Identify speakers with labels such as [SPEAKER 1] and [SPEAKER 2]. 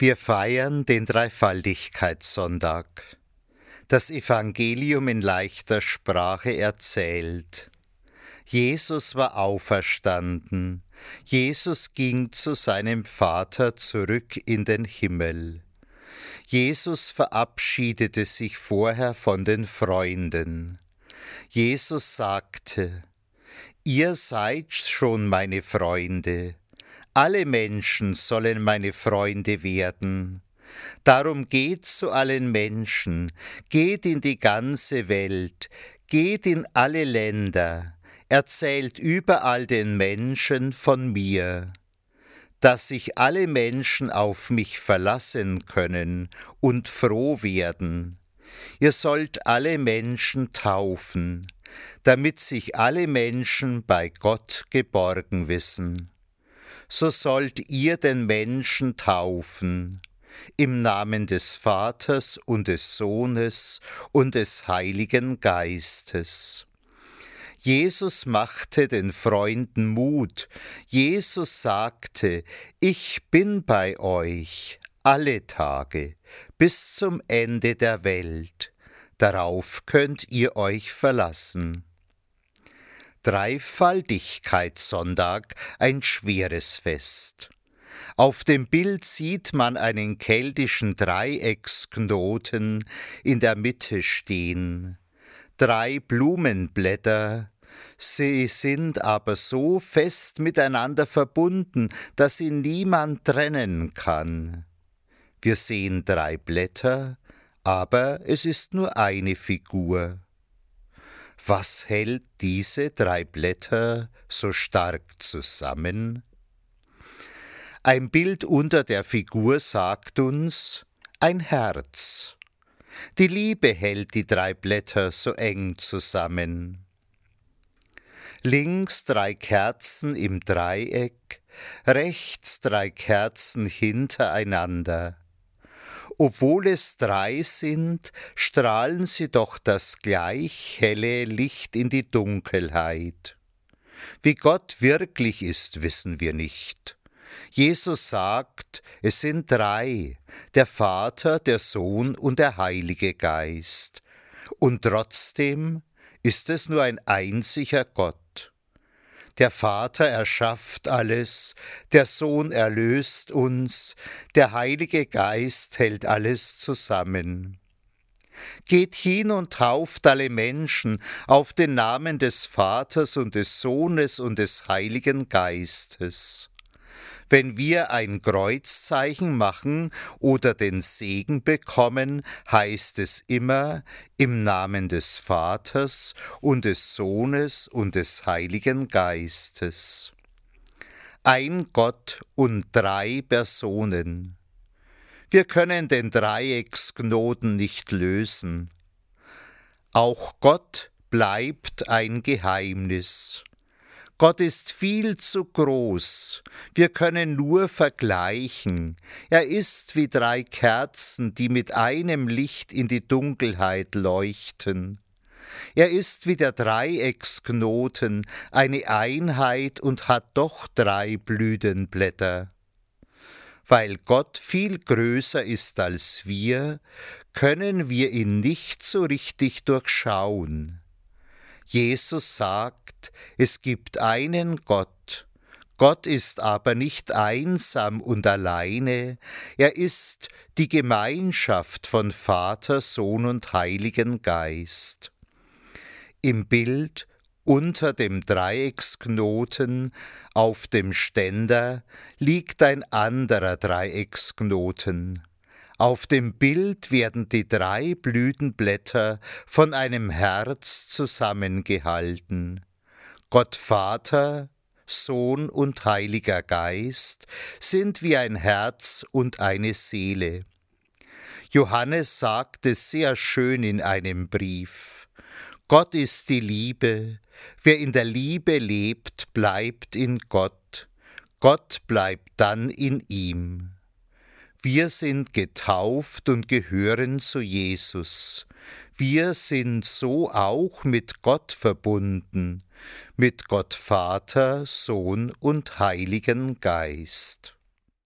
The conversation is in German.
[SPEAKER 1] Wir feiern den Dreifaltigkeitssonntag. Das Evangelium in leichter Sprache erzählt. Jesus war auferstanden. Jesus ging zu seinem Vater zurück in den Himmel. Jesus verabschiedete sich vorher von den Freunden. Jesus sagte, Ihr seid schon meine Freunde, alle Menschen sollen meine Freunde werden. Darum geht zu allen Menschen, geht in die ganze Welt, geht in alle Länder, erzählt überall den Menschen von mir, dass sich alle Menschen auf mich verlassen können und froh werden. Ihr sollt alle Menschen taufen, damit sich alle Menschen bei Gott geborgen wissen so sollt ihr den Menschen taufen, im Namen des Vaters und des Sohnes und des Heiligen Geistes. Jesus machte den Freunden Mut. Jesus sagte, ich bin bei euch alle Tage bis zum Ende der Welt. Darauf könnt ihr euch verlassen. Dreifaltigkeitssonntag ein schweres Fest. Auf dem Bild sieht man einen keltischen Dreiecksknoten in der Mitte stehen. Drei Blumenblätter, sie sind aber so fest miteinander verbunden, dass sie niemand trennen kann. Wir sehen drei Blätter, aber es ist nur eine Figur. Was hält diese drei Blätter so stark zusammen? Ein Bild unter der Figur sagt uns ein Herz. Die Liebe hält die drei Blätter so eng zusammen. Links drei Kerzen im Dreieck, rechts drei Kerzen hintereinander. Obwohl es drei sind, strahlen sie doch das gleich helle Licht in die Dunkelheit. Wie Gott wirklich ist, wissen wir nicht. Jesus sagt, es sind drei, der Vater, der Sohn und der Heilige Geist. Und trotzdem ist es nur ein einziger Gott. Der Vater erschafft alles, der Sohn erlöst uns, der Heilige Geist hält alles zusammen. Geht hin und tauft alle Menschen auf den Namen des Vaters und des Sohnes und des Heiligen Geistes. Wenn wir ein Kreuzzeichen machen oder den Segen bekommen, heißt es immer im Namen des Vaters und des Sohnes und des Heiligen Geistes. Ein Gott und drei Personen. Wir können den Dreiecksknoten nicht lösen. Auch Gott bleibt ein Geheimnis. Gott ist viel zu groß. Wir können nur vergleichen. Er ist wie drei Kerzen, die mit einem Licht in die Dunkelheit leuchten. Er ist wie der Dreiecksknoten, eine Einheit und hat doch drei Blütenblätter. Weil Gott viel größer ist als wir, können wir ihn nicht so richtig durchschauen. Jesus sagt, es gibt einen Gott, Gott ist aber nicht einsam und alleine, er ist die Gemeinschaft von Vater, Sohn und Heiligen Geist. Im Bild unter dem Dreiecksknoten auf dem Ständer liegt ein anderer Dreiecksknoten. Auf dem Bild werden die drei Blütenblätter von einem Herz zusammengehalten. Gott Vater, Sohn und Heiliger Geist sind wie ein Herz und eine Seele. Johannes sagt es sehr schön in einem Brief. Gott ist die Liebe, wer in der Liebe lebt, bleibt in Gott, Gott bleibt dann in ihm. Wir sind getauft und gehören zu Jesus. Wir sind so auch mit Gott verbunden, mit Gott Vater, Sohn und Heiligen Geist.